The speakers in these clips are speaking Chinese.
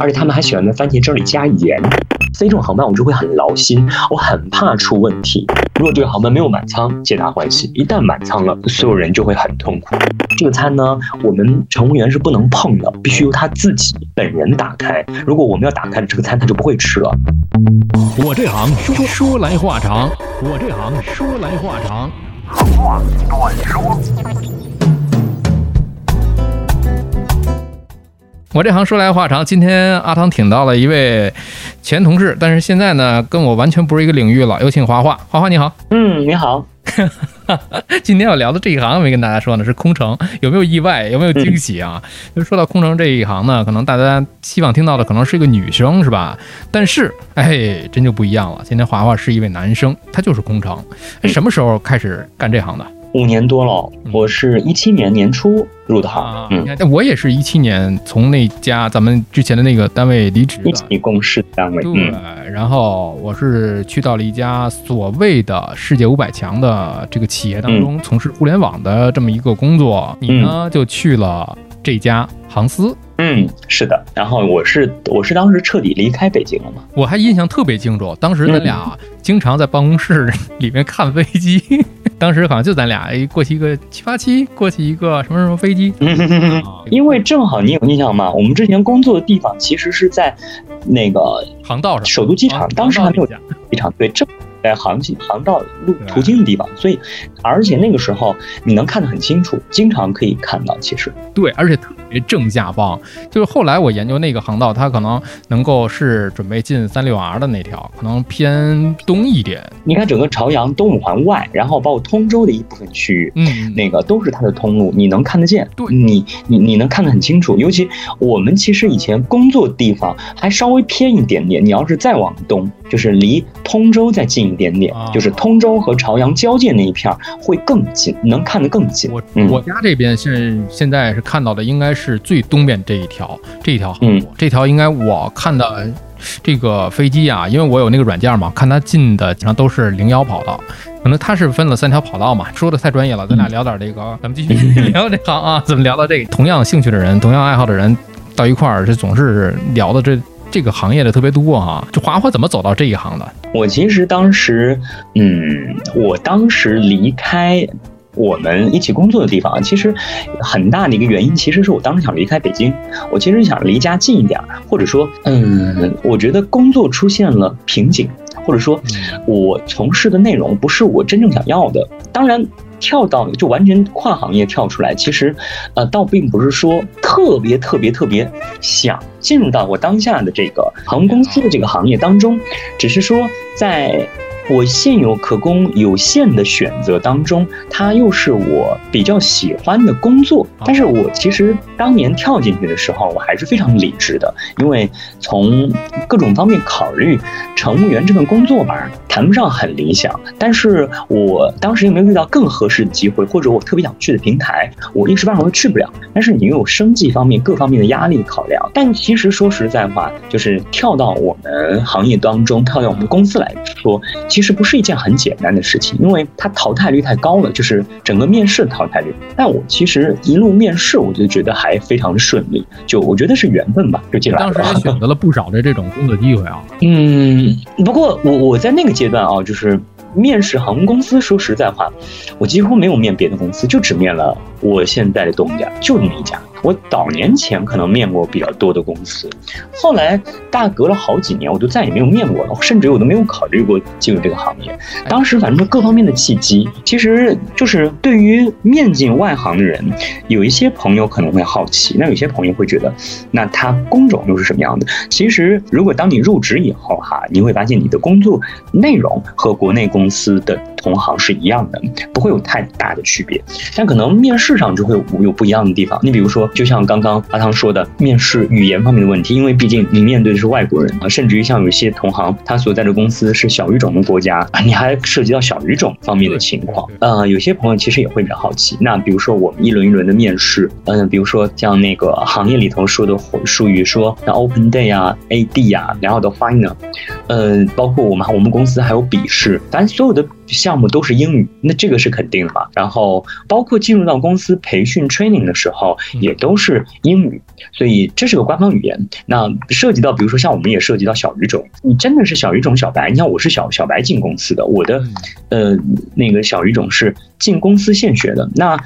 而且他们还喜欢在番茄汁里加盐。飞这种航班我就会很劳心，我很怕出问题。如果这个航班没有满舱，皆大欢喜；一旦满舱了，所有人就会很痛苦。这个餐呢，我们乘务员是不能碰的，必须由他自己本人打开。如果我们要打开这个餐，他就不会吃了。我这行说说来话长，我这行说来话长。话短说。我这行说来话长，今天阿汤挺到了一位前同事，但是现在呢，跟我完全不是一个领域了。有请华华，华华你好，嗯，你好。今天要聊的这一行没跟大家说呢，是空乘，有没有意外，有没有惊喜啊？就说到空乘这一行呢，可能大家希望听到的可能是一个女生，是吧？但是，哎，真就不一样了。今天华华是一位男生，他就是空乘。哎，什么时候开始干这行的？五年多了，我是一七年年初入的行，嗯，我也是一七年从那家咱们之前的那个单位离职的，一起共事单位，对，然后我是去到了一家所谓的世界五百强的这个企业当中，从事互联网的这么一个工作，你呢就去了这家航司。嗯，是的，然后我是我是当时彻底离开北京了嘛，我还印象特别清楚，当时咱俩经常在办公室里面看飞机，当时好像就咱俩过去一个七八七，过去一个什么什么飞机，因为正好你有印象吗？我们之前工作的地方其实是在那个航道上，首都机场，当时还没有机场，对，正。在航行航道路途经的地方，所以而且那个时候你能看得很清楚，经常可以看到。其实对，而且特别正下方。就是后来我研究那个航道，它可能能够是准备进三六 R 的那条，可能偏东一点。你看整个朝阳东五环外，然后包括通州的一部分区域，嗯，那个都是它的通路，你能看得见。对，你你你能看得很清楚。尤其我们其实以前工作地方还稍微偏一点点，你要是再往东，就是离通州再近。一点点，就是通州和朝阳交界那一片会更近，能看得更近。我我家这边现现在是看到的，应该是最东边这一条，这一条航路，这条应该我看的这个飞机啊，因为我有那个软件嘛，看它进的基本上都是零幺跑道，可能它是分了三条跑道嘛。说的太专业了，咱俩聊点这个，咱们继续 聊这行啊。怎么聊到这个？同样兴趣的人，同样爱好的人到一块儿，这总是聊的这。这个行业的特别多啊，这华华怎么走到这一行的？我其实当时，嗯，我当时离开我们一起工作的地方，其实很大的一个原因，其实是我当时想离开北京，我其实想离家近一点，或者说，嗯，我觉得工作出现了瓶颈，或者说，我从事的内容不是我真正想要的。当然。跳到就完全跨行业跳出来，其实，呃，倒并不是说特别特别特别想进入到我当下的这个航空公司的这个行业当中，只是说在。我现有可供有限的选择当中，它又是我比较喜欢的工作。但是我其实当年跳进去的时候，我还是非常理智的，因为从各种方面考虑，乘务员这份工作吧，谈不上很理想。但是我当时又没有遇到更合适的机会，或者我特别想去的平台，我一时半会儿去不了。但是你又有生计方面各方面的压力考量。但其实说实在话，就是跳到我们行业当中，跳到我们公司来说，其其实不是一件很简单的事情，因为它淘汰率太高了，就是整个面试的淘汰率。但我其实一路面试，我就觉得还非常的顺利，就我觉得是缘分吧，就进来了。当时也选择了不少的这种工作机会啊。嗯，不过我我在那个阶段啊，就是面试航空公司，说实在话，我几乎没有面别的公司，就只面了我现在的东家，就那么一家。我早年前可能面过比较多的公司，后来大隔了好几年，我就再也没有面过了，甚至我都没有考虑过进入这个行业。当时反正各方面的契机，其实就是对于面进外行的人，有一些朋友可能会好奇，那有些朋友会觉得，那他工种又是什么样的？其实如果当你入职以后哈，你会发现你的工作内容和国内公司的同行是一样的，不会有太大的区别，但可能面试上就会有有不一样的地方。你比如说。就像刚刚阿汤说的，面试语言方面的问题，因为毕竟你面对的是外国人啊，甚至于像有一些同行，他所在的公司是小语种的国家，你还涉及到小语种方面的情况。呃，有些朋友其实也会比较好奇。那比如说我们一轮一轮的面试，嗯，比如说像那个行业里头说的术语，说那 open day 啊，ad 啊，然后的 final，呃，包括我们我们公司还有笔试，反正所有的项目都是英语，那这个是肯定的嘛。然后包括进入到公司培训 training 的时候，也都是英语，所以这是个官方语言。那涉及到比如说像我们也涉及到小语种，你真的是小语种小白，你像我是小小白进公司的，我的呃那个小语种是进公司现学的，那。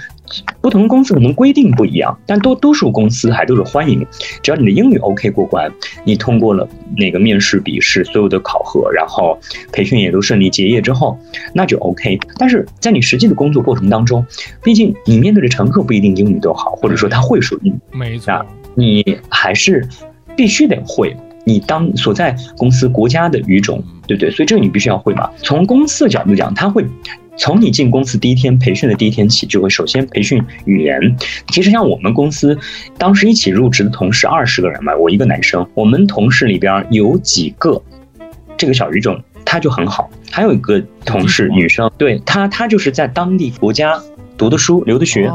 不同公司可能规定不一样，但多多数公司还都是欢迎，只要你的英语 OK 过关，你通过了那个面试、笔试所有的考核，然后培训也都顺利结业之后，那就 OK。但是在你实际的工作过程当中，毕竟你面对的乘客不一定英语都好，或者说他会说英语，没错，你还是必须得会你当所在公司国家的语种，对不对？所以这个你必须要会嘛。从公司的角度讲，他会。从你进公司第一天培训的第一天起，就会首先培训语言。其实像我们公司当时一起入职的同事二十个人嘛，我一个男生，我们同事里边有几个这个小语种他就很好，还有一个同事女生，对她她就是在当地国家读的书留的学。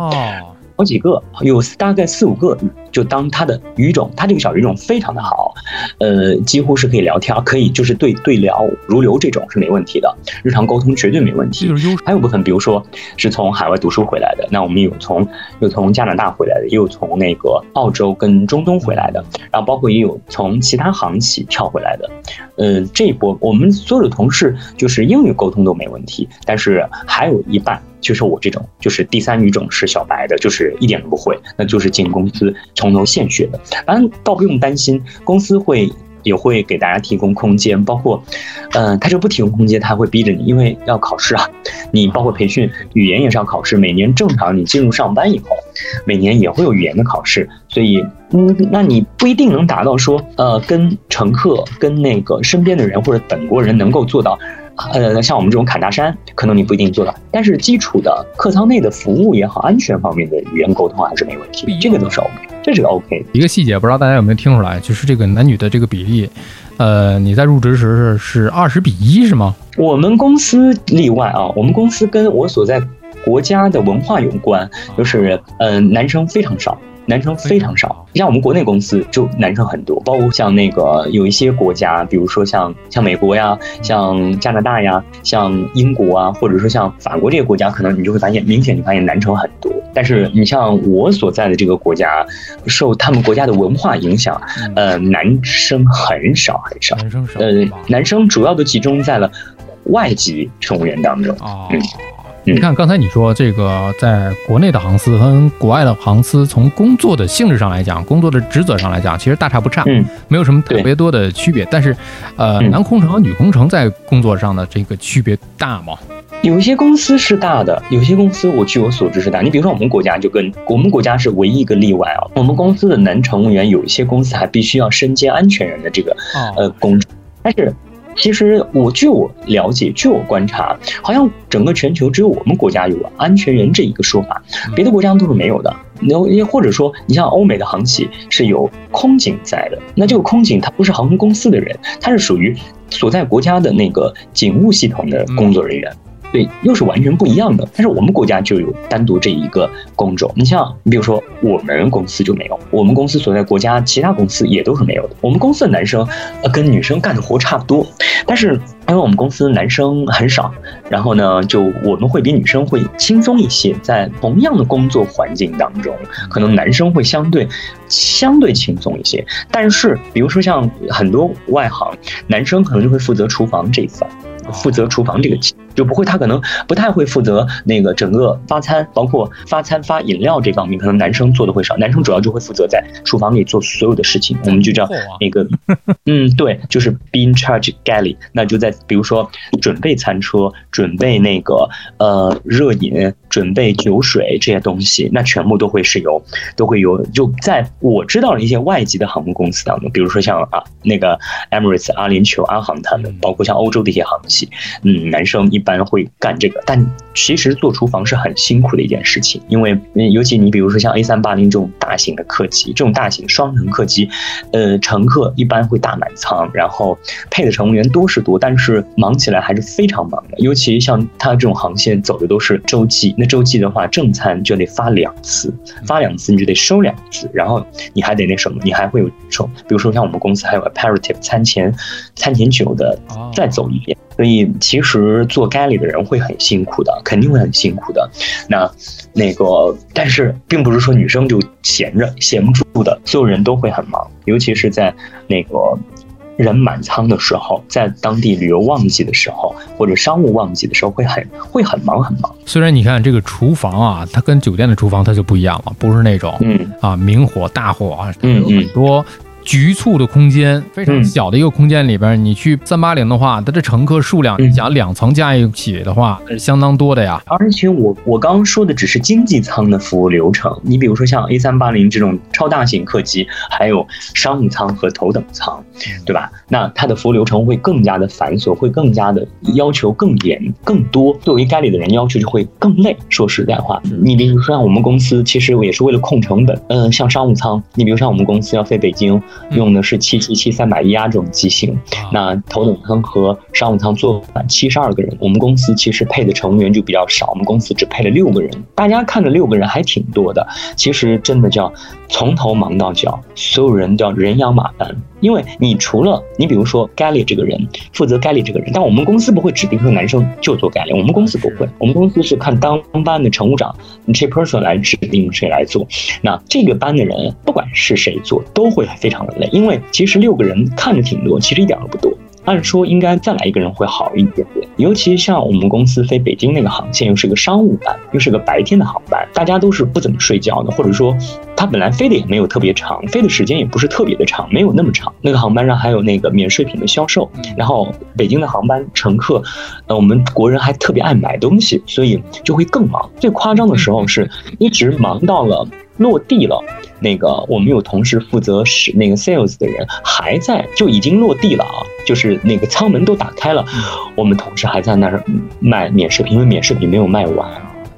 好几个，有大概四五个，就当他的语种，他这个小语种非常的好，呃，几乎是可以聊天，可以就是对对聊如流这种是没问题的，日常沟通绝对没问题。还有部分，比如说是从海外读书回来的，那我们有从有从加拿大回来的，也有从那个澳洲跟中东回来的，然后包括也有从其他航企跳回来的，嗯，这一波我们所有的同事就是英语沟通都没问题，但是还有一半。就是我这种，就是第三语种是小白的，就是一点都不会，那就是进公司从头献血的。反正倒不用担心，公司会也会给大家提供空间，包括，嗯，他就不提供空间，他会逼着你，因为要考试啊。你包括培训语言也是要考试，每年正常你进入上班以后，每年也会有语言的考试，所以，嗯，那你不一定能达到说，呃，跟乘客、跟那个身边的人或者本国人能够做到。呃，像我们这种侃大山，可能你不一定做到，但是基础的客舱内的服务也好，安全方面的语言沟通还是没问题，这个都是 OK，这是个 OK。一个细节，不知道大家有没有听出来，就是这个男女的这个比例，呃，你在入职时是是二十比一，是吗？我们公司例外啊，我们公司跟我所在国家的文化有关，就是嗯，男生非常少。男生非常少，像我们国内公司就男生很多，包括像那个有一些国家，比如说像像美国呀、像加拿大呀、像英国啊，或者说像法国这些国家，可能你就会发现明显你发现男生很多。但是你像我所在的这个国家，受他们国家的文化影响，呃，男生很少很少，男生少，呃，男生主要都集中在了外籍乘务员当中。嗯。你看，刚才你说这个，在国内的航司和国外的航司，从工作的性质上来讲，工作的职责上来讲，其实大差不差，嗯，没有什么特别多的区别。但是，呃，男空乘和女空乘在工作上的这个区别大吗？有一些公司是大的，有些公司我据我所知是大。你比如说，我们国家就跟我们国家是唯一一个例外啊。我们公司的男乘务员，有一些公司还必须要身兼安全员的这个呃工作，但是。其实我据我了解，据我观察，好像整个全球只有我们国家有安全员这一个说法，别的国家都是没有的。那也或者说，你像欧美的航企是有空警在的，那这个空警他不是航空公司的人，他是属于所在国家的那个警务系统的工作人员。对，又是完全不一样的。但是我们国家就有单独这一个工种。你像，你比如说我们公司就没有，我们公司所在国家其他公司也都是没有的。我们公司的男生呃跟女生干的活差不多，但是因为我们公司男生很少，然后呢，就我们会比女生会轻松一些。在同样的工作环境当中，可能男生会相对相对轻松一些。但是，比如说像很多外行，男生可能就会负责厨房这一块。负责厨房这个就不会，他可能不太会负责那个整个发餐，包括发餐发饮料这方面，可能男生做的会少。男生主要就会负责在厨房里做所有的事情，我们就叫那个，嗯，对，就是 be in charge galley。那就在比如说准备餐车、准备那个呃热饮、准备酒水这些东西，那全部都会是由都会有。就在我知道的一些外籍的航空公司当中，比如说像啊那个 Emirates、阿联酋、阿航他们，包括像欧洲的一些航企，嗯，男生一般。般会干这个，但其实做厨房是很辛苦的一件事情，因为尤其你比如说像 A 三八零这种大型的客机，这种大型双层客机，呃，乘客一般会大满舱，然后配的乘务员多是多，但是忙起来还是非常忙的。尤其像它这种航线走的都是洲际，那洲际的话，正餐就得发两次，发两次你就得收两次，然后你还得那什么，你还会有收，比如说像我们公司还有 aperitif 餐前餐前酒的，再走一遍。所以其实做 galley 的人会很辛苦的，肯定会很辛苦的。那那个，但是并不是说女生就闲着闲不住的，所有人都会很忙，尤其是在那个人满仓的时候，在当地旅游旺季的时候，或者商务旺季的时候，会很会很忙很忙。虽然你看这个厨房啊，它跟酒店的厨房它就不一样了，不是那种嗯啊明火大火啊，有很多。局促的空间，非常小的一个空间里边，你去三八零的话，它的乘客数量，你想两层加一起的话，那是相当多的呀。而且我我刚刚说的只是经济舱的服务流程，你比如说像 A 三八零这种超大型客机，还有商务舱和头等舱，对吧？那它的服务流程会更加的繁琐，会更加的要求更严、更多。作为该里的人，要求就会更累。说实在话，你比如说像我们公司，其实也是为了控成本。嗯，像商务舱，你比如像我们公司要飞北京。用的是七七七三百一啊这种机型，那头等舱和商务舱坐满七十二个人，我们公司其实配的乘务员就比较少，我们公司只配了六个人。大家看着六个人还挺多的，其实真的叫从头忙到脚，所有人都要人仰马翻。因为你除了你比如说 Galley 这个人负责 Galley 这个人，但我们公司不会指定说男生就做 Galley，我们公司不会，我们公司是看当班的乘务长这 person 来指定谁来做。那这个班的人不管是谁做，都会非常的累，因为其实六个人看着挺多，其实一点都不多。按说应该再来一个人会好一点点，尤其像我们公司飞北京那个航线，又是个商务班，又是个白天的航班，大家都是不怎么睡觉的，或者说他本来飞的也没有特别长，飞的时间也不是特别的长，没有那么长。那个航班上还有那个免税品的销售，然后北京的航班乘客，呃，我们国人还特别爱买东西，所以就会更忙。最夸张的时候是一直忙到了。落地了，那个我们有同事负责使那个 sales 的人还在，就已经落地了啊，就是那个舱门都打开了，我们同事还在那儿卖免税品，因为免税品没有卖完。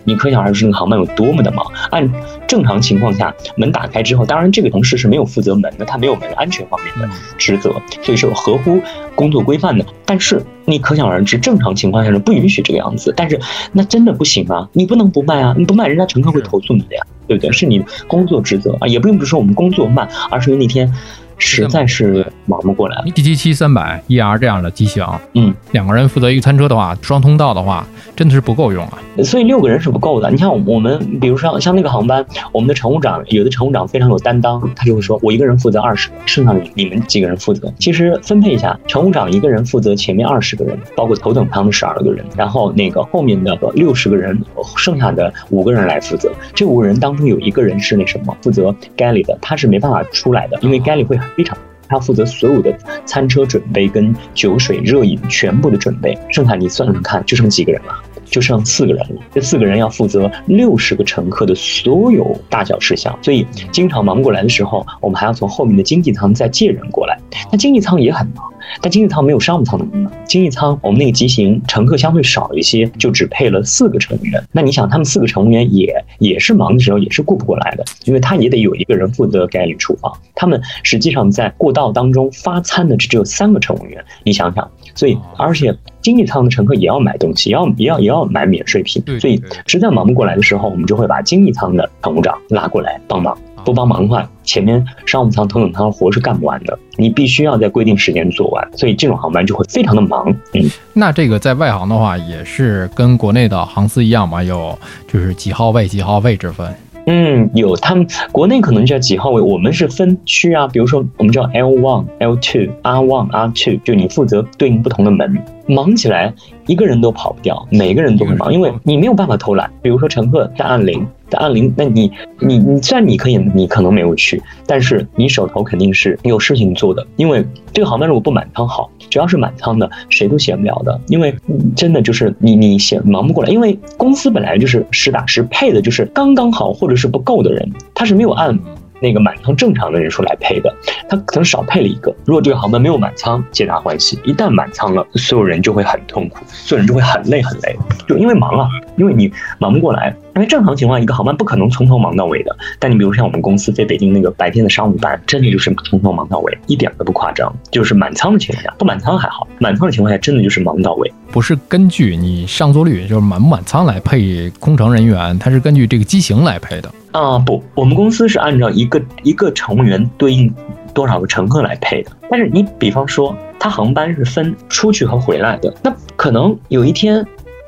你可想而知，那个航班有多么的忙。按正常情况下，门打开之后，当然这个同事是没有负责门的，他没有门安全方面的职责，所以是合乎工作规范的。但是你可想而知，正常情况下是不允许这个样子。但是那真的不行啊，你不能不卖啊，你不卖，人家乘客会投诉你的呀，对不对？是你工作职责啊，也并不是说我们工作慢，而是因为那天。实在是忙不过来。D 七七三百 ER 这样的机型，嗯，两个人负责一个餐车的话，双通道的话，真的是不够用啊。所以六个人是不够的。你像我们，比如说像那个航班，我们的乘务长，有的乘务长非常有担当，他就会说，我一个人负责二十个，剩下的你们几个人负责。其实分配一下，乘务长一个人负责前面二十个人，包括头等舱的十二个人，然后那个后面的六十个人，剩下的五个人来负责。这五个人当中有一个人是那什么，负责 galley 的，他是没办法出来的，因为 galley 会。非常，他负责所有的餐车准备跟酒水热饮全部的准备，剩下你算算看，就剩几个人了？就剩四个人了。这四个人要负责六十个乘客的所有大小事项，所以经常忙不过来的时候，我们还要从后面的经济舱再借人过来。那经济舱也很忙。但经济舱没有商务舱那么忙。经济舱我们那个机型乘客相对少一些，就只配了四个乘务员。那你想，他们四个乘务员也也是忙的时候也是顾不过来的，因为他也得有一个人负责该里厨房。他们实际上在过道当中发餐的只只有三个乘务员，你想想。所以而且经济舱的乘客也要买东西，也要也要也要买免税品。所以实在忙不过来的时候，我们就会把经济舱的乘务长拉过来帮忙。不帮忙的话，前面商务舱、头等舱的活是干不完的，你必须要在规定时间做完，所以这种航班就会非常的忙。嗯，那这个在外航的话，也是跟国内的航司一样嘛，有就是几号位、几号位之分。嗯，有，他们国内可能叫几号位，我们是分区啊，比如说我们叫 L one、L two、R one、R two，就你负责对应不同的门，忙起来一个人都跑不掉，每个人都会忙，因为你没有办法偷懒。比如说乘客在按铃。在按铃，那你你你虽然你可以，你可能没有去，但是你手头肯定是有事情做的。因为这个航班如果不满舱好，只要是满舱的，谁都闲不了的。因为真的就是你你闲忙不过来，因为公司本来就是实打实配的，就是刚刚好或者是不够的人，他是没有按那个满仓正常的人数来配的，他可能少配了一个。如果这个航班没有满仓，皆大欢喜；一旦满仓了，所有人就会很痛苦，所有人就会很累很累，就因为忙啊，因为你忙不过来。因为正常情况，一个航班不可能从头忙到尾的。但你比如像我们公司飞北京那个白天的商务班，真的就是从头忙到尾，一点都不夸张。就是满仓的情况下，不满仓还好，满仓的情况下，真的就是忙到尾。不是根据你上座率，就是满不满仓来配空乘人员，它是根据这个机型来配的。啊不，我们公司是按照一个一个乘务员对应多少个乘客来配的。但是你比方说，它航班是分出去和回来的，那可能有一天，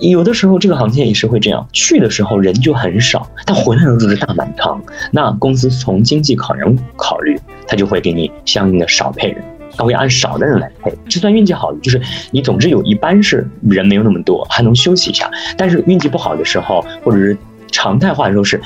有的时候这个航线也是会这样，去的时候人就很少，但回来的时候是大满仓。那公司从经济考量考虑，他就会给你相应的少配人，他会按少的人来配。就算运气好，就是你总之有一班是人没有那么多，还能休息一下。但是运气不好的时候，或者是常态化的时候是。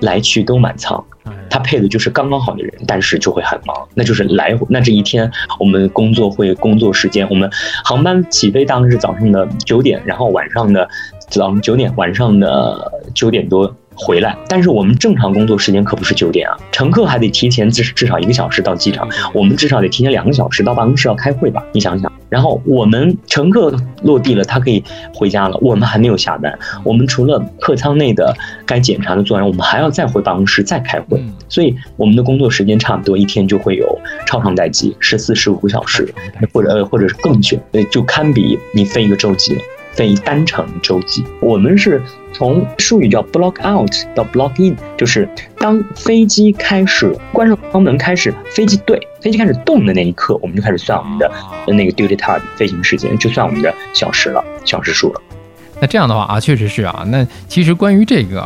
来去都满仓，他配的就是刚刚好的人，但是就会很忙，那就是来。那这一天我们工作会工作时间，我们航班起飞当然是早上的九点，然后晚上的早上九点，晚上的九点多。回来，但是我们正常工作时间可不是九点啊，乘客还得提前至至少一个小时到机场，我们至少得提前两个小时到办公室要开会吧？你想想，然后我们乘客落地了，他可以回家了，我们还没有下班，我们除了客舱内的该检查的做完，我们还要再回办公室再开会，所以我们的工作时间差不多一天就会有超长待机，十四十五个小时，或者或者是更久，就堪比你飞一个洲际了。飞单程洲际，我们是从术语叫 block out 到 block in，就是当飞机开始关上舱门，开始飞机对飞机开始动的那一刻，我们就开始算我们的那个 duty time 飞行时间，就算我们的小时了，小时数了。那这样的话啊，确实是啊。那其实关于这个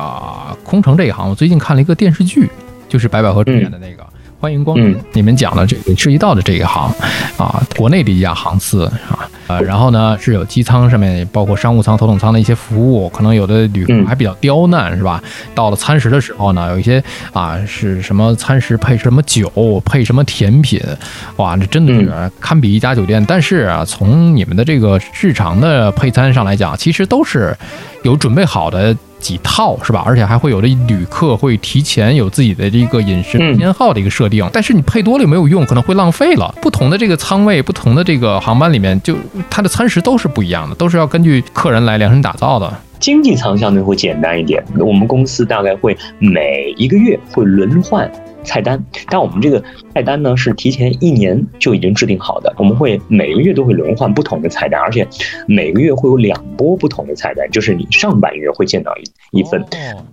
空乘这一行，我最近看了一个电视剧，就是白百合主演的那个。欢迎光临！你们讲的这个涉及到的这一行，啊，国内的一家航司啊，呃，然后呢是有机舱上面包括商务舱、头等舱的一些服务，可能有的旅客还比较刁难，是吧？到了餐食的时候呢，有一些啊是什么餐食配什么酒，配什么甜品，哇，这真的是堪比一家酒店。但是啊，从你们的这个日常的配餐上来讲，其实都是有准备好的。几套是吧？而且还会有的旅客会提前有自己的这个饮食偏好的一个设定，但是你配多了也没有用，可能会浪费了。不同的这个舱位，不同的这个航班里面，就它的餐食都是不一样的，都是要根据客人来量身打造的。经济舱相对会简单一点，我们公司大概会每一个月会轮换。菜单，但我们这个菜单呢是提前一年就已经制定好的，我们会每个月都会轮换不同的菜单，而且每个月会有两波不同的菜单，就是你上半月会见到一一份。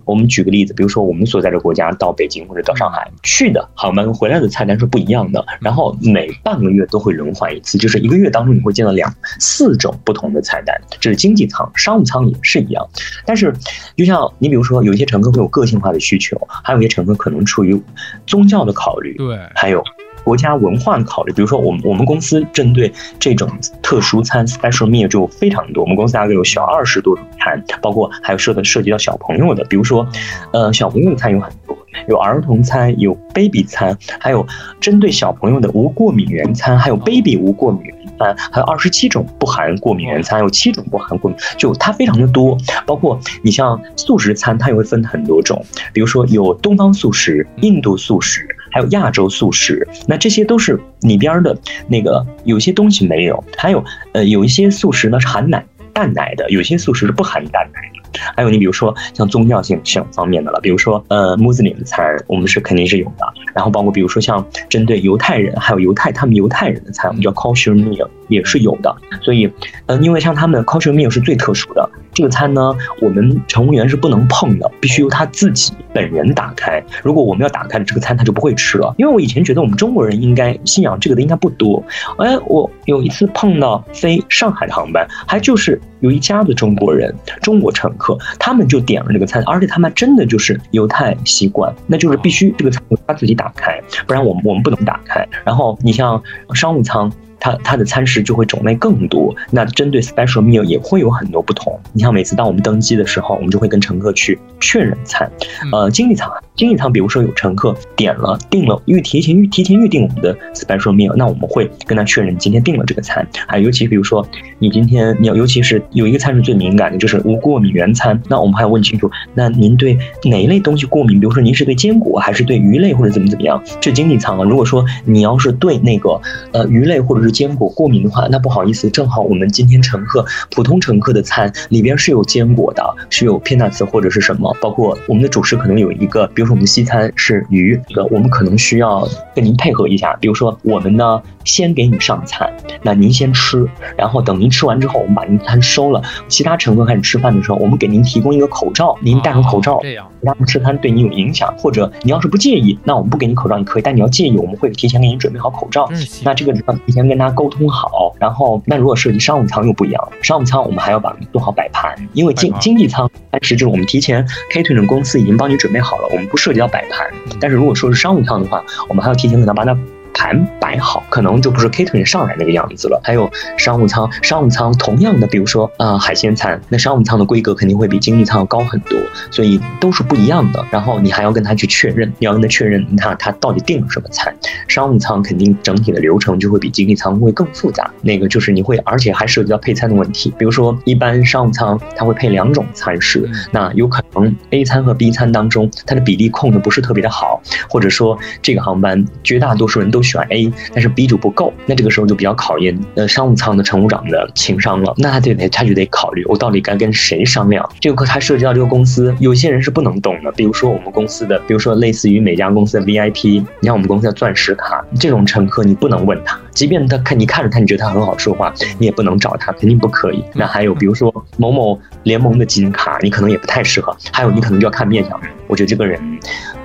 我们举个例子，比如说我们所在的国家到北京或者到上海去的航班回来的菜单是不一样的，然后每半个月都会轮换一次，就是一个月当中你会见到两四种不同的菜单，这是经济舱，商务舱也是一样。但是就像你比如说有一些乘客会有个性化的需求，还有一些乘客可能出于宗教的考虑，对，还有国家文化的考虑。比如说，我们我们公司针对这种特殊餐 （special meal） 就非常多。我们公司大概有小二十多种餐，包括还有涉的涉及到小朋友的，比如说，呃，小朋友的餐有很多，有儿童餐，有 baby 餐，还有针对小朋友的无过敏原餐，还有 baby 无过敏原餐，还有二十七种不含过敏原餐，有七种不含过敏，就它非常的多。包括你像素食餐，它也会分很多种，比如说有东方素食、印度素食，还有亚洲素食。那这些都是里边的那个有些东西没有，还有呃有一些素食呢是含奶淡奶的，有些素食是不含蛋奶的。还有你比如说像宗教性性方面的了，比如说呃穆斯林的餐，我们是肯定是有的。然后包括比如说像针对犹太人，还有犹太他们犹太人的餐，我们叫 kosher meal 也是有的。所以嗯，因为像他们 kosher meal 是最特殊的这个餐呢，我们乘务员是不能碰的，必须由他自己本人打开。如果我们要打开了这个餐，他就不会吃了。因为我以前觉得我们中国人应该信仰这个的应该不多。哎，我有一次碰到飞上海的航班，还就是有一家的中国人，中国乘。客他们就点了这个餐，而且他们真的就是犹太习惯，那就是必须这个餐他自己打开，不然我们我们不能打开。然后你像商务舱，它它的餐食就会种类更多，那针对 special meal 也会有很多不同。你像每次当我们登机的时候，我们就会跟乘客去确认餐。呃，经济舱经济舱，比如说有乘客点了订了预提前预提前预定我们的 special meal，那我们会跟他确认今天订了这个餐。还尤其比如说你今天你要，尤其是有一个餐是最敏感的，就是无过敏原餐。那我们还要问清楚，那您对哪一类东西过敏？比如说您是对坚果还是对鱼类或者怎么怎么样？这经济舱啊，如果说你要是对那个呃鱼类或者是坚果过敏的话，那不好意思，正好我们今天乘客普通乘客的餐里边是有坚果的，是有 peanuts 或者是什么，包括我们的主食可能有一个，比如说我们西餐是鱼，呃，我们可能需要跟您配合一下，比如说我们呢先给你上餐，那您先吃，然后等您吃完之后，我们把您餐收了，其他乘客开始吃饭的时候，我们给您提供一个口罩，您戴上口罩，这样。让吃餐对你有影响，或者你要是不介意，那我们不给你口罩你可以，但你要介意，我们会提前给你准备好口罩。那这个要提前跟他沟通好，然后那如果涉及商务舱又不一样，商务舱我们还要把做好摆盘，因为经经济舱但是就是我们提前 catering 公司已经帮你准备好了，我们不涉及到摆盘。但是如果说是商务舱的话，我们还要提前给他把它。盘摆好，可能就不是 catering 上来那个样子了。还有商务舱，商务舱同样的，比如说啊海鲜餐，那商务舱的规格肯定会比经济舱要高很多，所以都是不一样的。然后你还要跟他去确认，你要跟他确认，你看他到底订了什么餐。商务舱肯定整体的流程就会比经济舱会更复杂，那个就是你会，而且还涉及到配餐的问题。比如说一般商务舱它会配两种餐食，那有可能 A 餐和 B 餐当中它的比例控的不是特别的好，或者说这个航班绝大多数人都。选 A，但是 B 就不够，那这个时候就比较考验呃商务舱的乘务长的情商了。那他就得他就得考虑，我到底该跟谁商量？这个课他涉及到这个公司，有些人是不能动的。比如说我们公司的，比如说类似于每家公司的 VIP，你像我们公司的钻石卡，这种乘客你不能问他，即便他看你看着他，你觉得他很好说话，你也不能找他，肯定不可以。那还有比如说某某联盟的金卡，你可能也不太适合。还有你可能就要看面相，我觉得这个人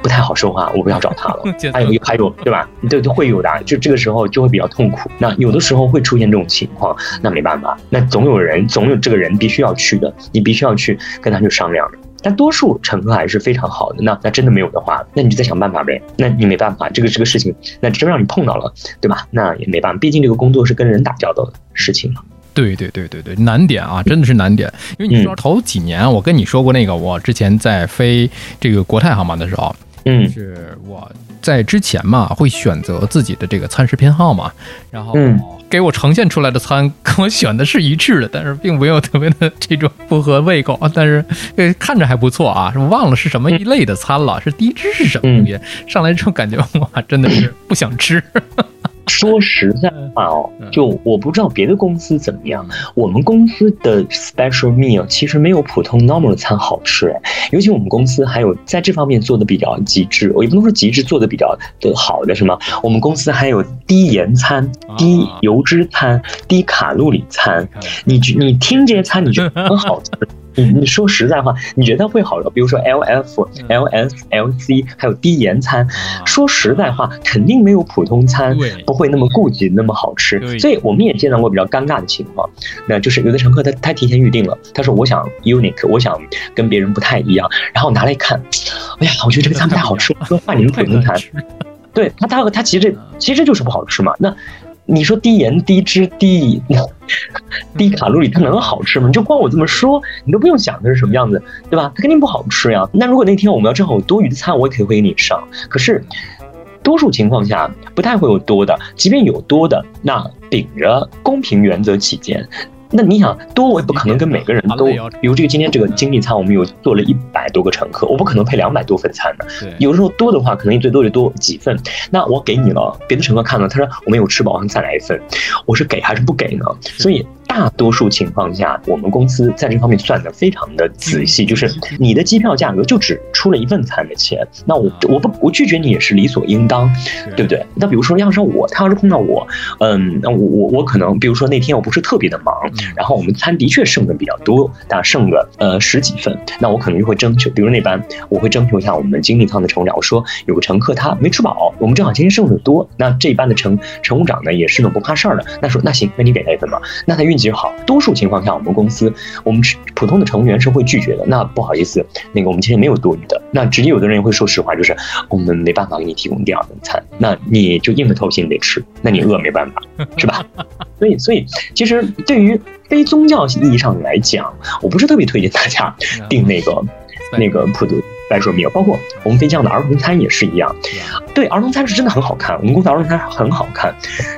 不太好说话，我不要找他了。还有还有对吧？对都会。有的，就这个时候就会比较痛苦。那有的时候会出现这种情况，那没办法，那总有人，总有这个人必须要去的，你必须要去跟他去商量的。但多数乘客还是非常好的。那那真的没有的话，那你就再想办法呗。那你没办法，这个这个事情，那真让你碰到了，对吧？那也没办法，毕竟这个工作是跟人打交道的事情嘛。对对对对对，难点啊，真的是难点。因为你说头几年，我跟你说过那个，我之前在飞这个国泰航班的时候，嗯，是我。在之前嘛，会选择自己的这个餐食偏好嘛，然后给我呈现出来的餐跟我选的是一致的，但是并没有特别的 这种不合胃口啊，但是呃看着还不错啊，我忘了是什么一类的餐了，是低脂是什么东西？上来之后感觉哇，真的是不想吃。说实在话哦，就我不知道别的公司怎么样，我们公司的 special meal 其实没有普通 normal 的餐好吃哎，尤其我们公司还有在这方面做的比较极致，我也不能说极致，做的比较的好的什么，我们公司还有低盐餐、低油脂餐、低卡路里餐，你你听这些餐你觉得很好吃。你你说实在话，你觉得会好比如说 L F L S L C 还有低盐餐，说实在话，肯定没有普通餐不会那么顾及那么好吃。所以我们也见到过比较尴尬的情况，那就是有的乘客他他提前预定了，他说我想 unique，我想跟别人不太一样，然后拿来看，哎呀，我觉得这个餐不太好吃，说换你们普通餐，对他他他其实其实就是不好吃嘛，那。你说低盐、低脂、低 低卡路里，它能好吃吗？你就光我这么说，你都不用想它是什么样子，对吧？它肯定不好吃呀。那如果那天我们要正好有多余的餐，我也可以会给你上。可是，多数情况下不太会有多的，即便有多的，那秉着公平原则起见。那你想多，我也不可能跟每个人都，比如这个今天这个经济舱，我们有做了一百多个乘客，我不可能配两百多份餐的。有时候多的话，可能最多就多几份。那我给你了，别的乘客看了，他说我没有吃饱，我们再来一份，我是给还是不给呢？所以。大多数情况下，我们公司在这方面算的非常的仔细，就是你的机票价格就只出了一份餐的钱，那我我不我拒绝你也是理所应当，对不对？那比如说要是我，他要是碰到我，嗯，那我我我可能，比如说那天我不是特别的忙，然后我们餐的确剩的比较多，大剩个呃十几份，那我可能就会征求，比如那班我会征求一下我们经济舱的乘务长，我说有个乘客他没吃饱，我们正好今天剩的多，那这一班的乘乘务长呢也是那种不怕事儿的，那说那行，那你给他一份吧，那他运。其实好，多数情况下，我们公司我们普通的乘务员是会拒绝的。那不好意思，那个我们今天没有多余的。那直接有的人会说实话，就是我们没办法给你提供第二顿餐，那你就硬着头皮你得吃，那你饿没办法，是吧？所以，所以其实对于非宗教意义上来讲，我不是特别推荐大家订那个那个普通 special meal，包括我们飞机上的儿童餐也是一样。对，儿童餐是真的很好看，我们公司儿童餐很好看，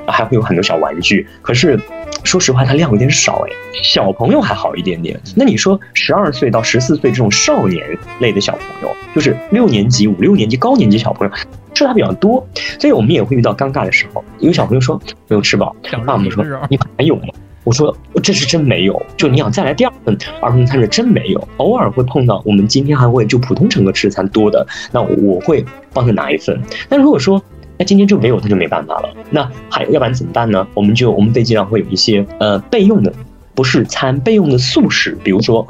还会有很多小玩具。可是说实话，它量有点少哎。小朋友还好一点点，那你说十二岁到十四岁这种少年类的小朋友，就是六年级、五六年级高年级小朋友。吃的比较多，所以我们也会遇到尴尬的时候。有小朋友说没有吃饱，爸爸说你还有吗？我说这是真没有，就你想再来第二份儿童餐是真没有。偶尔会碰到，我们今天还会就普通乘客吃的餐多的，那我会帮他拿一份。但如果说那今天就没有，那就没办法了。那还要不然怎么办呢？我们就我们飞机上会有一些呃备用的，不是餐备用的速食，比如说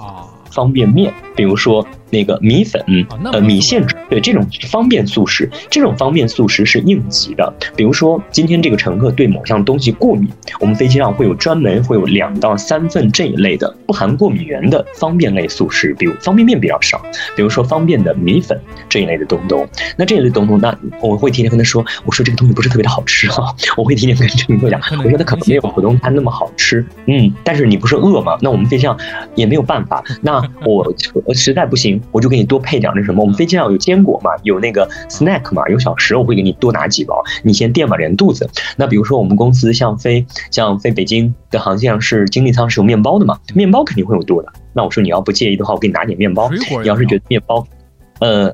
方便面，比如说。那个米粉，呃，米线，对这种方便速食，这种方便速食是应急的。比如说，今天这个乘客对某项东西过敏，我们飞机上会有专门会有两到三份这一类的不含过敏源的方便类速食，比如方便面比较少，比如说方便的米粉这一类的东东。那这一类东东，那我会提前跟他说，我说这个东西不是特别的好吃哈，我会提前跟乘客讲，我说它可能没有普通餐那么好吃，嗯，但是你不是饿吗？那我们飞机上也没有办法，那我 实在不行。我就给你多配点那什么，我们飞机上有坚果嘛，有那个 snack 嘛，有小食，我会给你多拿几包，你先垫吧人肚子。那比如说我们公司像飞像飞北京的航线上是经济舱是有面包的嘛，面包肯定会有多的。那我说你要不介意的话，我给你拿点面包。你要是觉得面包，呃。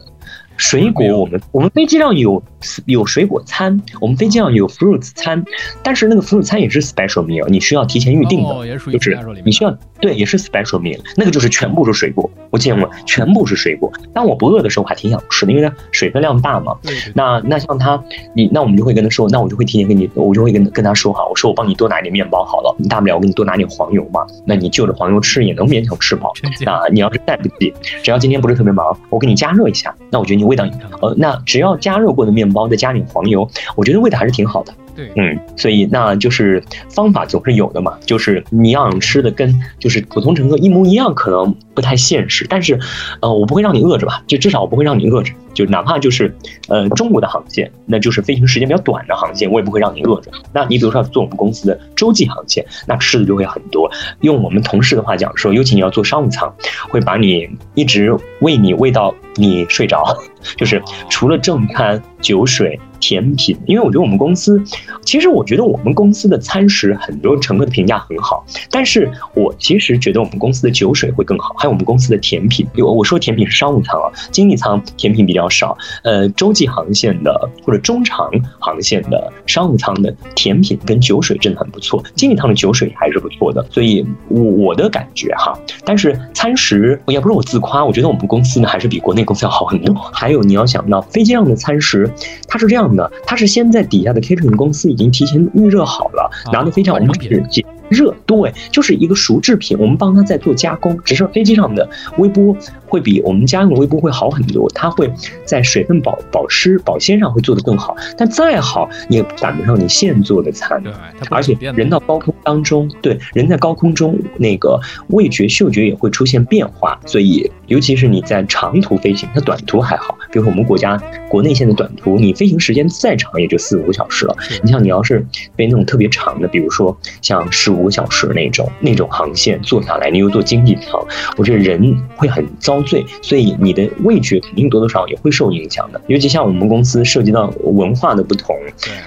水果，我们我们飞机上有有水果餐，我们飞机上有 fruits 餐，但是那个 fruits 餐也是 special meal，你需要提前预定的，就是你需要对，也是 special meal，那个就是全部是水果，我见过，全部是水果。当我不饿的时候，我还挺想吃的，因为它水分量大嘛。那那像他，你那我们就会跟他说，那我就会提前跟你，我就会跟跟他说哈，我说我帮你多拿一点面包好了，你大不了我给你多拿点黄油嘛，那你就着黄油吃也能勉强吃饱。那你要是再不济，只要今天不是特别忙，我给你加热一下，那我觉得你。味道，呃，那只要加热过的面包然后再加点黄油，我觉得味道还是挺好的。对，嗯，所以那就是方法总是有的嘛，就是你要吃的跟就是普通乘客一模一样，可能不太现实。但是，呃，我不会让你饿着吧？就至少我不会让你饿着。就哪怕就是，呃，中国的航线，那就是飞行时间比较短的航线，我也不会让你饿着。那你比如说做我们公司的洲际航线，那吃的就会很多。用我们同事的话讲说，尤其你要做商务舱，会把你一直喂你喂到你睡着，就是除了正餐、酒水。甜品，因为我觉得我们公司，其实我觉得我们公司的餐食很多乘客的评价很好，但是我其实觉得我们公司的酒水会更好，还有我们公司的甜品，有我说甜品是商务舱啊，经济舱甜品比较少，呃，洲际航线的或者中长航线的商务舱的甜品跟酒水真的很不错，经济舱的酒水还是不错的，所以我的感觉哈，但是餐食也不是我自夸，我觉得我们公司呢还是比国内公司要好很多。还有你要想到飞机上的餐食，它是这样的。他是先在底下的 catering 公司已经提前预热好了，拿的非常我们是热，对，就是一个熟制品，我们帮它在做加工，只是飞机上的微波。会比我们家用的微波会好很多，它会在水分保保湿保鲜上会做得更好。但再好，你也赶不上你现做的餐。对，而且人到高空当中，对，人在高空中那个味觉嗅觉也会出现变化。所以，尤其是你在长途飞行，它短途还好。比如说我们国家国内现在短途，你飞行时间再长也就四五个小时了。你像你要是飞那种特别长的，比如说像十五个小时那种那种航线，坐下来你又坐经济舱，我觉得人会很遭。罪，所以你的味觉肯定多多少少也会受影响的。尤其像我们公司涉及到文化的不同，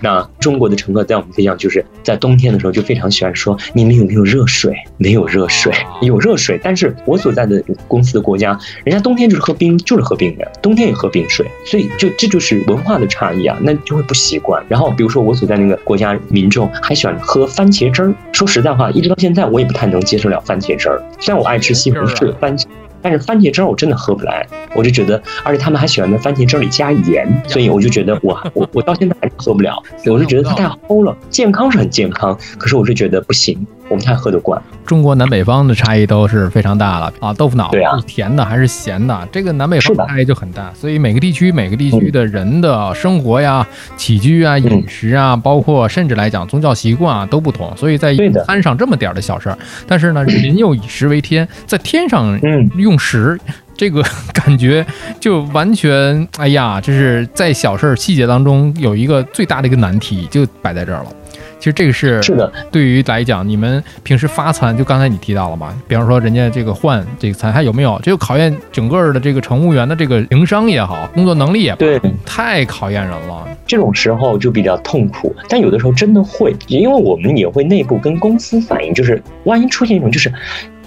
那中国的乘客在我们飞机上就是在冬天的时候就非常喜欢说：“你们有没有热水？没有热水，有热水。”但是我所在的公司的国家，人家冬天就是喝冰，就是喝冰的，冬天也喝冰水，所以就这就是文化的差异啊，那就会不习惯。然后比如说我所在那个国家，民众还喜欢喝番茄汁儿。说实在话，一直到现在我也不太能接受了番茄汁儿，虽然我爱吃西红柿番茄。但是番茄汁儿我真的喝不来，我就觉得，而且他们还喜欢在番茄汁里加盐，所以我就觉得我我我到现在还是喝不了，我就觉得它太齁了。健康是很健康，可是我是觉得不行。我们太喝得惯，中国南北方的差异都是非常大了啊！豆腐脑是甜的还是咸的？这个南北方差异就很大，所以每个地区每个地区的人的生活呀、起居啊、饮食啊，包括甚至来讲宗教习惯啊都不同，所以在餐上这么点儿的小事儿，但是呢，人又以食为天，在天上用食，这个感觉就完全哎呀，这是在小事儿细节当中有一个最大的一个难题就摆在这儿了。其实这个是是的，对于来讲，你们平时发餐，就刚才你提到了嘛，比方说人家这个换这个餐还有没有，这就考验整个的这个乘务员的这个情商也好，工作能力也对，太考验人了。这种时候就比较痛苦，但有的时候真的会，因为我们也会内部跟公司反映，就是万一出现一种就是，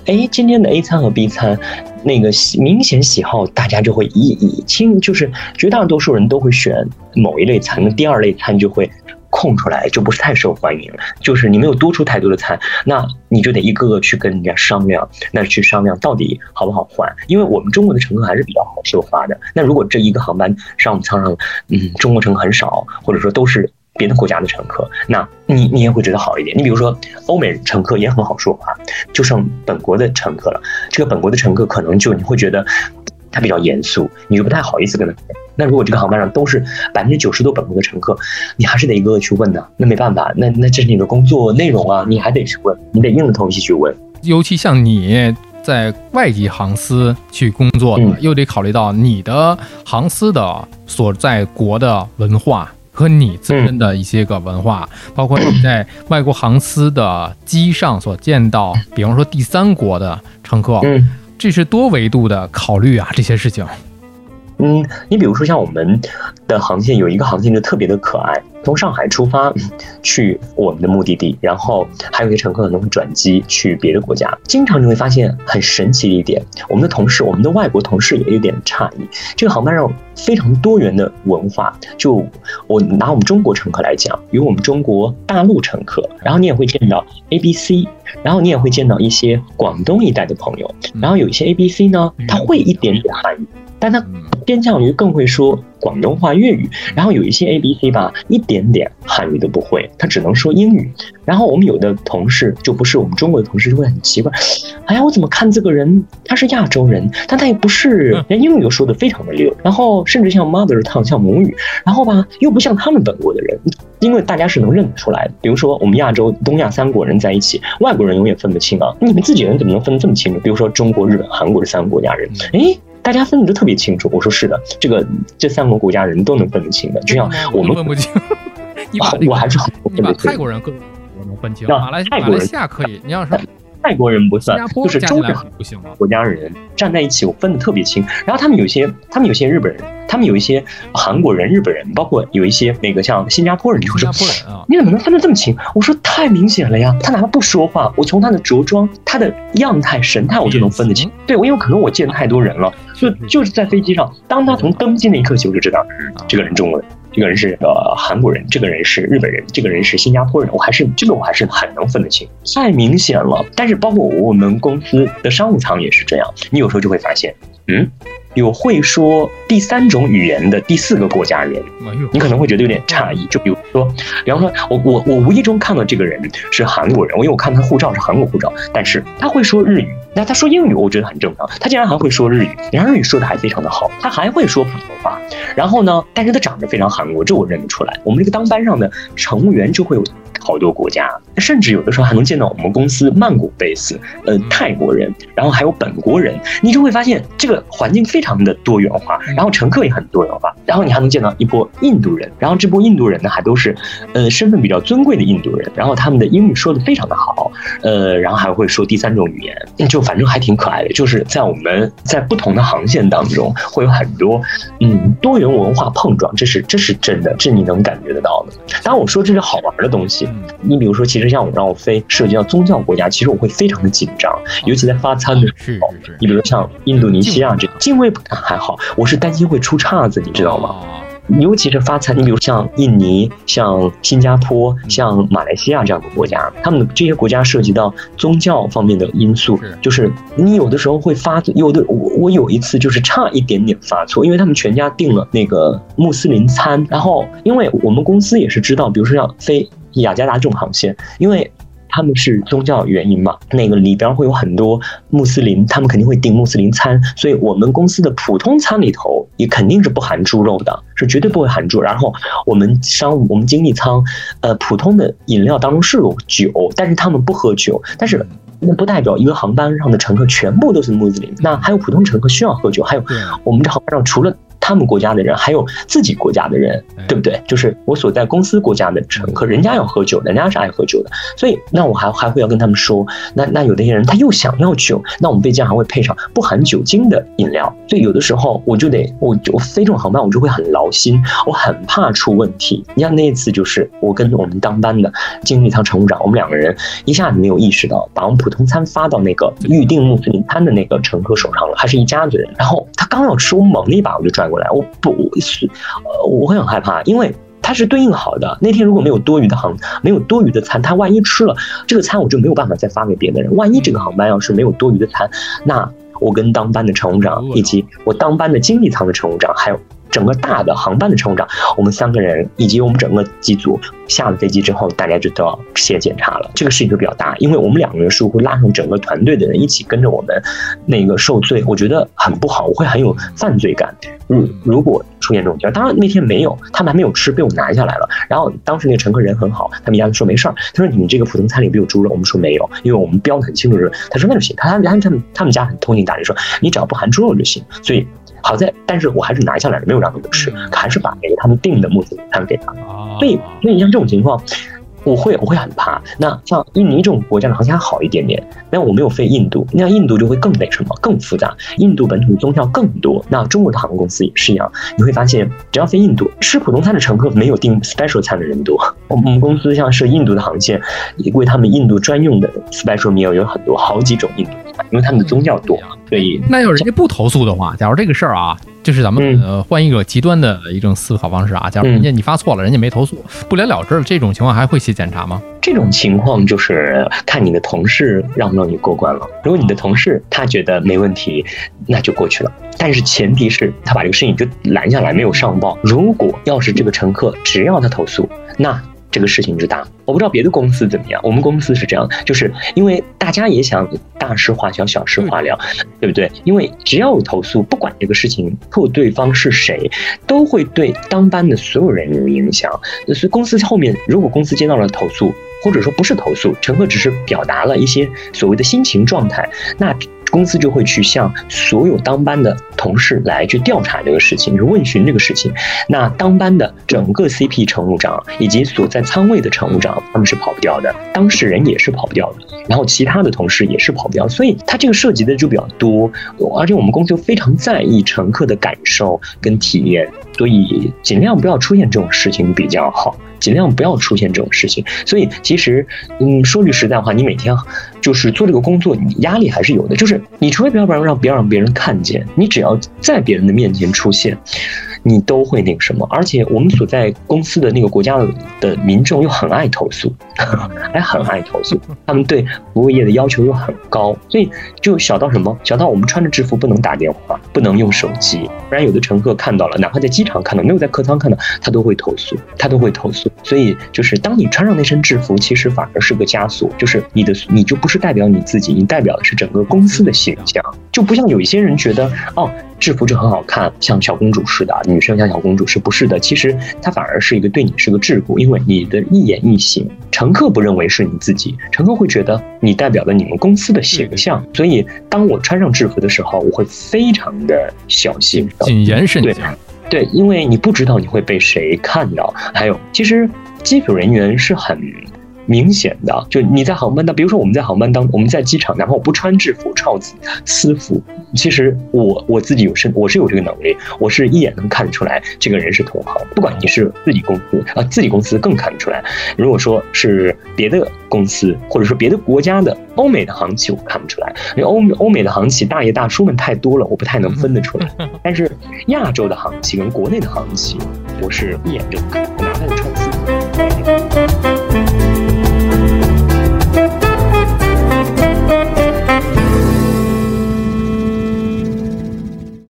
哎，今天的 A 餐和 B 餐那个明显喜好，大家就会一一清，就是绝大多数人都会选某一类餐，那第二类餐就会。空出来就不是太受欢迎了，就是你没有多出太多的餐，那你就得一个个去跟人家商量，那去商量到底好不好换，因为我们中国的乘客还是比较好说话的。那如果这一个航班商务舱上，嗯，中国乘客很少，或者说都是别的国家的乘客，那你你也会觉得好一点。你比如说欧美乘客也很好说话，就剩本国的乘客了，这个本国的乘客可能就你会觉得。他比较严肃，你又不太好意思跟他。那如果这个航班上都是百分之九十都本国的乘客，你还是得一个个去问呢。那没办法，那那这是你的工作内容啊，你还得去问，你得硬着头皮去问。尤其像你在外籍航司去工作，又得考虑到你的航司的所在国的文化和你自身的一些个文化，包括你在外国航司的机上所见到，比方说第三国的乘客。这是多维度的考虑啊，这些事情。嗯，你比如说像我们的航线，有一个航线就特别的可爱，从上海出发去我们的目的地，然后还有一些乘客可能会转机去别的国家。经常你会发现很神奇的一点，我们的同事，我们的外国同事也有点诧异，这个航班上非常多元的文化。就我拿我们中国乘客来讲，有我们中国大陆乘客，然后你也会见到 A、B、C。然后你也会见到一些广东一带的朋友，然后有一些 A B C 呢，他会一点点汉语，但他偏向于更会说广东话粤语。然后有一些 A B C 吧，一点点汉语都不会，他只能说英语。然后我们有的同事就不是我们中国的同事，就会很奇怪，哎呀，我怎么看这个人他是亚洲人，但他也不是，连英语都说的非常的溜，然后甚至像 mother tongue 像母语，然后吧又不像他们本国的人。因为大家是能认得出来的，比如说我们亚洲、东亚三国人在一起，外国人永远分不清啊。你们自己人怎么能分得这么清楚？比如说中国、日本、韩国这三个国家人，哎，大家分得都特别清楚。我说是的，这个这三个国家人都能分得清的，就像我们分不清。我还是很你把泰国人更我能分清，马来马来西亚可以，你要是。泰国人不算，就是中日不行国家人站在一起，我分的特别清。然后他们有些，他们有些日本人，他们有一些韩国人、日本人，包括有一些那个像新加坡人，新加坡人啊，你怎么能分得这么清？我说太明显了呀，他哪怕不说话，我从他的着装、他的样态、神态，我就能分得清。对我因为可能我见太多人了，就就是在飞机上，当他从登机那一刻起，我就知道这个人中文。这个人是呃韩国人，这个人是日本人，这个人是新加坡人，我还是这个我还是很能分得清，太明显了。但是包括我们公司的商务舱也是这样，你有时候就会发现，嗯。有会说第三种语言的第四个国家人，你可能会觉得有点诧异。就比如说，比方说，我我我无意中看到这个人是韩国人，我因为我看他护照是韩国护照，但是他会说日语，那他说英语，我觉得很正常。他竟然还会说日语，然后日语说的还非常的好，他还会说普通话。然后呢，但是他长得非常韩国，这我认得出来。我们这个当班上的乘务员就会有。好多国家，甚至有的时候还能见到我们公司曼谷 base，呃，泰国人，然后还有本国人，你就会发现这个环境非常的多元化，然后乘客也很多元化，然后你还能见到一波印度人，然后这波印度人呢还都是，呃，身份比较尊贵的印度人，然后他们的英语说的非常的好，呃，然后还会说第三种语言，就反正还挺可爱的，就是在我们在不同的航线当中会有很多，嗯，多元文化碰撞，这是这是真的，这你能感觉得到的。当然我说这是好玩的东西。你比如说，其实像我让我飞涉及到宗教国家，其实我会非常的紧张，尤其在发餐的时候。你比如说像印度尼西亚这敬畏还好，我是担心会出岔子，你知道吗？尤其是发财，你比如像印尼、像新加坡、像马来西亚这样的国家，他们的这些国家涉及到宗教方面的因素，就是你有的时候会发，有的我我有一次就是差一点点发错，因为他们全家订了那个穆斯林餐，然后因为我们公司也是知道，比如说要飞雅加达这种航线，因为。他们是宗教原因嘛？那个里边会有很多穆斯林，他们肯定会订穆斯林餐，所以我们公司的普通餐里头也肯定是不含猪肉的，是绝对不会含猪。然后我们商务、我们经济舱，呃，普通的饮料当中是有酒，但是他们不喝酒。但是那不代表一个航班上的乘客全部都是穆斯林，那还有普通乘客需要喝酒，还有我们这航班上除了。他们国家的人，还有自己国家的人，对不对？就是我所在公司国家的乘客，人家要喝酒，人家是爱喝酒的，所以那我还还会要跟他们说，那那有的些人他又想要酒，那我们飞机上还会配上不含酒精的饮料，所以有的时候我就得我我飞这种航班，我就会很劳心，我很怕出问题。你像那一次，就是我跟我们当班的经济舱乘务长，我们两个人一下子没有意识到，把我们普通餐发到那个预定穆斯林餐的那个乘客手上了，还是一家子人，然后他刚要吃，我猛的一把我就拽过来，我不我是，呃，我会很害怕，因为。它是对应好的。那天如果没有多余的航，没有多余的餐，他万一吃了这个餐，我就没有办法再发给别的人。万一这个航班要是没有多余的餐，那我跟当班的乘务长，以及我当班的经济舱的乘务长，还有。整个大的航班的乘务长，我们三个人以及我们整个机组下了飞机之后，大家就都要写检查了。这个事情就比较大，因为我们两个人是会拉上整个团队的人一起跟着我们那个受罪，我觉得很不好，我会很有犯罪感。如如果出现这种情况，当然那天没有，他们还没有吃，被我拿下来了。然后当时那个乘客人很好，他们家说没事儿，他说你这个普通餐里没有猪肉，我们说没有，因为我们标的很清楚，他说那就行，他他他们他们家很通情达理，说你只要不含猪肉就行，所以。好在，但是我还是拿下来了，没有让他们吃，还是把给他们订的穆斯林餐给他。所以，所以像这种情况，我会我会很怕。那像印尼这种国家的航线还好一点点，那我没有飞印度，那印度就会更那什么，更复杂。印度本土宗教更多。那中国的航空公司也是一样，你会发现，只要飞印度，吃普通餐的乘客没有订 special 餐的人多。我们公司像是印度的航线，为他们印度专用的 special meal 有很多，好几种印度餐，因为他们的宗教多。所以，那要人家不投诉的话，假如这个事儿啊，就是咱们呃换一个极端的一种思考方式啊，假如人家你发错了，人家没投诉，不了了之了，这种情况还会写检查吗？这种情况就是看你的同事让不让你过关了。如果你的同事他觉得没问题，那就过去了。但是前提是他把这个事情就拦下来，没有上报。如果要是这个乘客只要他投诉，那。这个事情之大，我不知道别的公司怎么样。我们公司是这样，就是因为大家也想大事化小，小事化了，对不对？因为只要有投诉，不管这个事情错对方是谁，都会对当班的所有人有影响。所以公司后面，如果公司接到了投诉，或者说不是投诉，乘客只是表达了一些所谓的心情状态，那。公司就会去向所有当班的同事来去调查这个事情，去问询这个事情。那当班的整个 CP 乘务长以及所在舱位的乘务长，他们是跑不掉的，当事人也是跑不掉的，然后其他的同事也是跑不掉。所以他这个涉及的就比较多，而且我们公司又非常在意乘客的感受跟体验，所以尽量不要出现这种事情比较好。尽量不要出现这种事情，所以其实，嗯，说句实在话，你每天就是做这个工作，你压力还是有的。就是你除非不要不让让不要让别人看见，你只要在别人的面前出现。你都会那个什么，而且我们所在公司的那个国家的民众又很爱投诉，还很爱投诉，他们对服务业的要求又很高，所以就小到什么，小到我们穿着制服不能打电话，不能用手机，不然有的乘客看到了，哪怕在机场看到，没有在客舱看到，他都会投诉，他都会投诉。所以就是当你穿上那身制服，其实反而是个枷锁，就是你的你就不是代表你自己，你代表的是整个公司的形象，就不像有一些人觉得哦。制服就很好看，像小公主似的，女生像小公主是不是的？其实它反而是一个对你是个桎梏，因为你的一言一行，乘客不认为是你自己，乘客会觉得你代表了你们公司的形象。所以，当我穿上制服的时候，我会非常的小心，谨言慎行。对，因为你不知道你会被谁看到。还有，其实机组人员是很。明显的，就你在航班当，比如说我们在航班当，我们在机场，哪怕我不穿制服、罩子、私服，其实我我自己有身，我是有这个能力，我是一眼能看得出来这个人是同行。不管你是自己公司啊，自己公司更看得出来。如果说是别的公司，或者说别的国家的欧美的航企，我看不出来，因为欧欧美的航企大爷大叔们太多了，我不太能分得出来。但是亚洲的航企跟国内的航企，我是一眼就看，哪怕是穿私服。